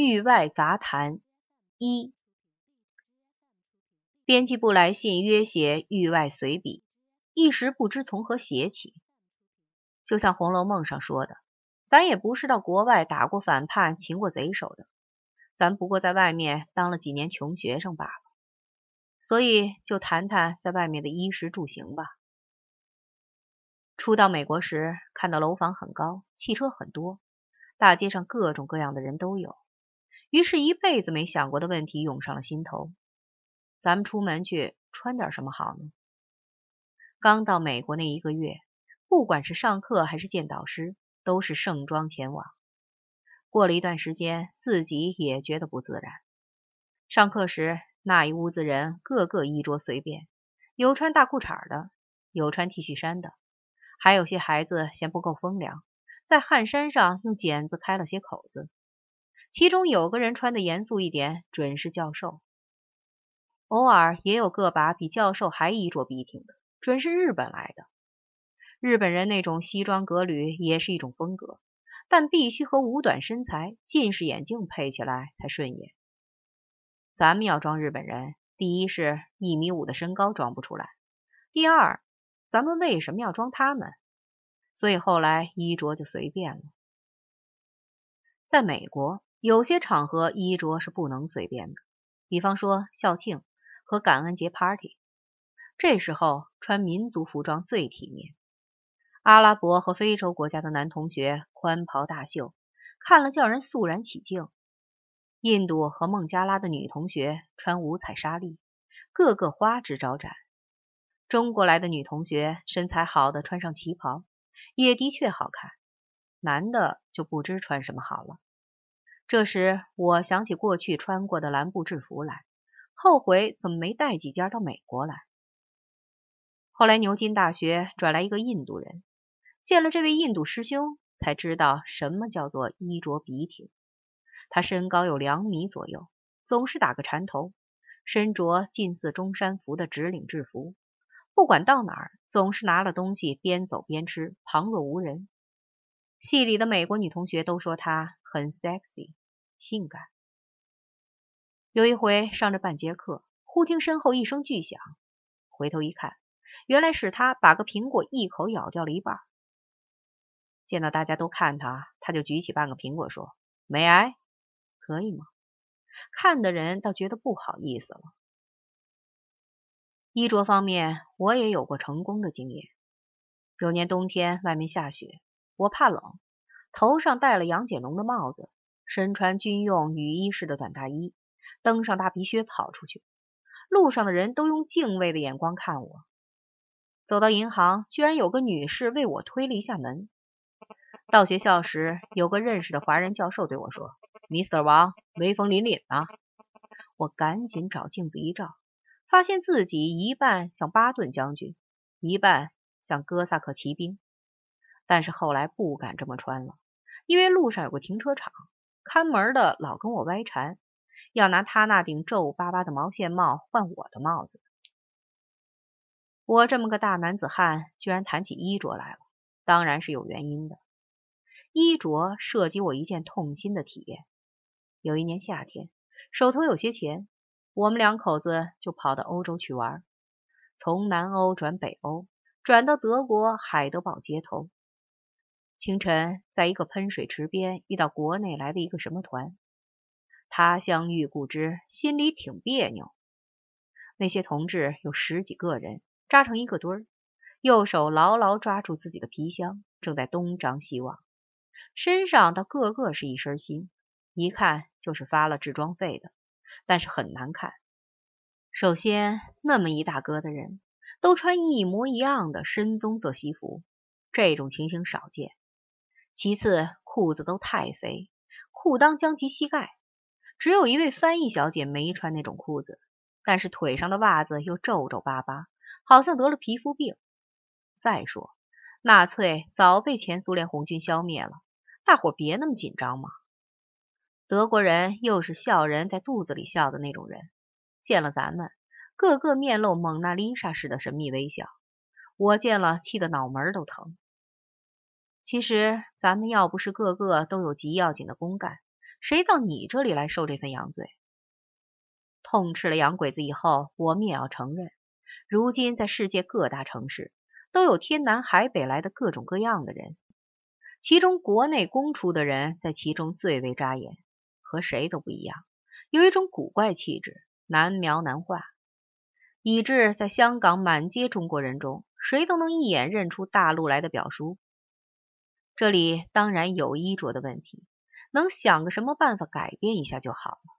域外杂谈一，编辑部来信约写域外随笔，一时不知从何写起。就像《红楼梦》上说的，咱也不是到国外打过反叛、擒过贼手的，咱不过在外面当了几年穷学生罢了。所以就谈谈在外面的衣食住行吧。初到美国时，看到楼房很高，汽车很多，大街上各种各样的人都有。于是，一辈子没想过的问题涌上了心头：咱们出门去穿点什么好呢？刚到美国那一个月，不管是上课还是见导师，都是盛装前往。过了一段时间，自己也觉得不自然。上课时，那一屋子人个个衣着随便，有穿大裤衩的，有穿 T 恤衫的，还有些孩子嫌不够风凉，在汗衫上用剪子开了些口子。其中有个人穿的严肃一点，准是教授。偶尔也有个把比教授还衣着笔挺的，准是日本来的。日本人那种西装革履也是一种风格，但必须和五短身材、近视眼镜配起来才顺眼。咱们要装日本人，第一是一米五的身高装不出来，第二，咱们为什么要装他们？所以后来衣着就随便了。在美国。有些场合衣着是不能随便的，比方说校庆和感恩节 party，这时候穿民族服装最体面。阿拉伯和非洲国家的男同学宽袍大袖，看了叫人肃然起敬。印度和孟加拉的女同学穿五彩纱丽，个个花枝招展。中国来的女同学身材好的穿上旗袍，也的确好看。男的就不知穿什么好了。这时，我想起过去穿过的蓝布制服来，后悔怎么没带几件到美国来。后来牛津大学转来一个印度人，见了这位印度师兄，才知道什么叫做衣着笔挺。他身高有两米左右，总是打个缠头，身着近似中山服的直领制服，不管到哪儿，总是拿了东西边走边吃，旁若无人。系里的美国女同学都说他很 sexy。性感。有一回上着半节课，忽听身后一声巨响，回头一看，原来是他把个苹果一口咬掉了一半。见到大家都看他，他就举起半个苹果说：“没挨，可以吗？”看的人倒觉得不好意思了。衣着方面，我也有过成功的经验。有年冬天，外面下雪，我怕冷，头上戴了杨戬龙的帽子。身穿军用雨衣式的短大衣，蹬上大皮靴跑出去。路上的人都用敬畏的眼光看我。走到银行，居然有个女士为我推了一下门。到学校时，有个认识的华人教授对我说：“Mr. 王，威风凛凛啊！”我赶紧找镜子一照，发现自己一半像巴顿将军，一半像哥萨克骑兵。但是后来不敢这么穿了，因为路上有个停车场。看门的老跟我歪缠，要拿他那顶皱巴巴的毛线帽换我的帽子。我这么个大男子汉，居然谈起衣着来了，当然是有原因的。衣着涉及我一件痛心的体验。有一年夏天，手头有些钱，我们两口子就跑到欧洲去玩，从南欧转北欧，转到德国海德堡街头。清晨，在一个喷水池边遇到国内来的一个什么团，他乡遇故知，心里挺别扭。那些同志有十几个人，扎成一个堆儿，右手牢牢抓住自己的皮箱，正在东张西望，身上倒个个是一身新，一看就是发了制装费的，但是很难看。首先，那么一大哥的人都穿一模一样的深棕色西服，这种情形少见。其次，裤子都太肥，裤裆将及膝盖。只有一位翻译小姐没穿那种裤子，但是腿上的袜子又皱皱巴巴，好像得了皮肤病。再说，纳粹早被前苏联红军消灭了，大伙别那么紧张嘛。德国人又是笑人在肚子里笑的那种人，见了咱们，个个面露蒙娜丽莎似的神秘微笑。我见了，气得脑门都疼。其实咱们要不是个个都有极要紧的公干，谁到你这里来受这份洋罪？痛斥了洋鬼子以后，我们也要承认，如今在世界各大城市都有天南海北来的各种各样的人，其中国内公出的人在其中最为扎眼，和谁都不一样，有一种古怪气质，难描难画，以致在香港满街中国人中，谁都能一眼认出大陆来的表叔。这里当然有衣着的问题，能想个什么办法改变一下就好了。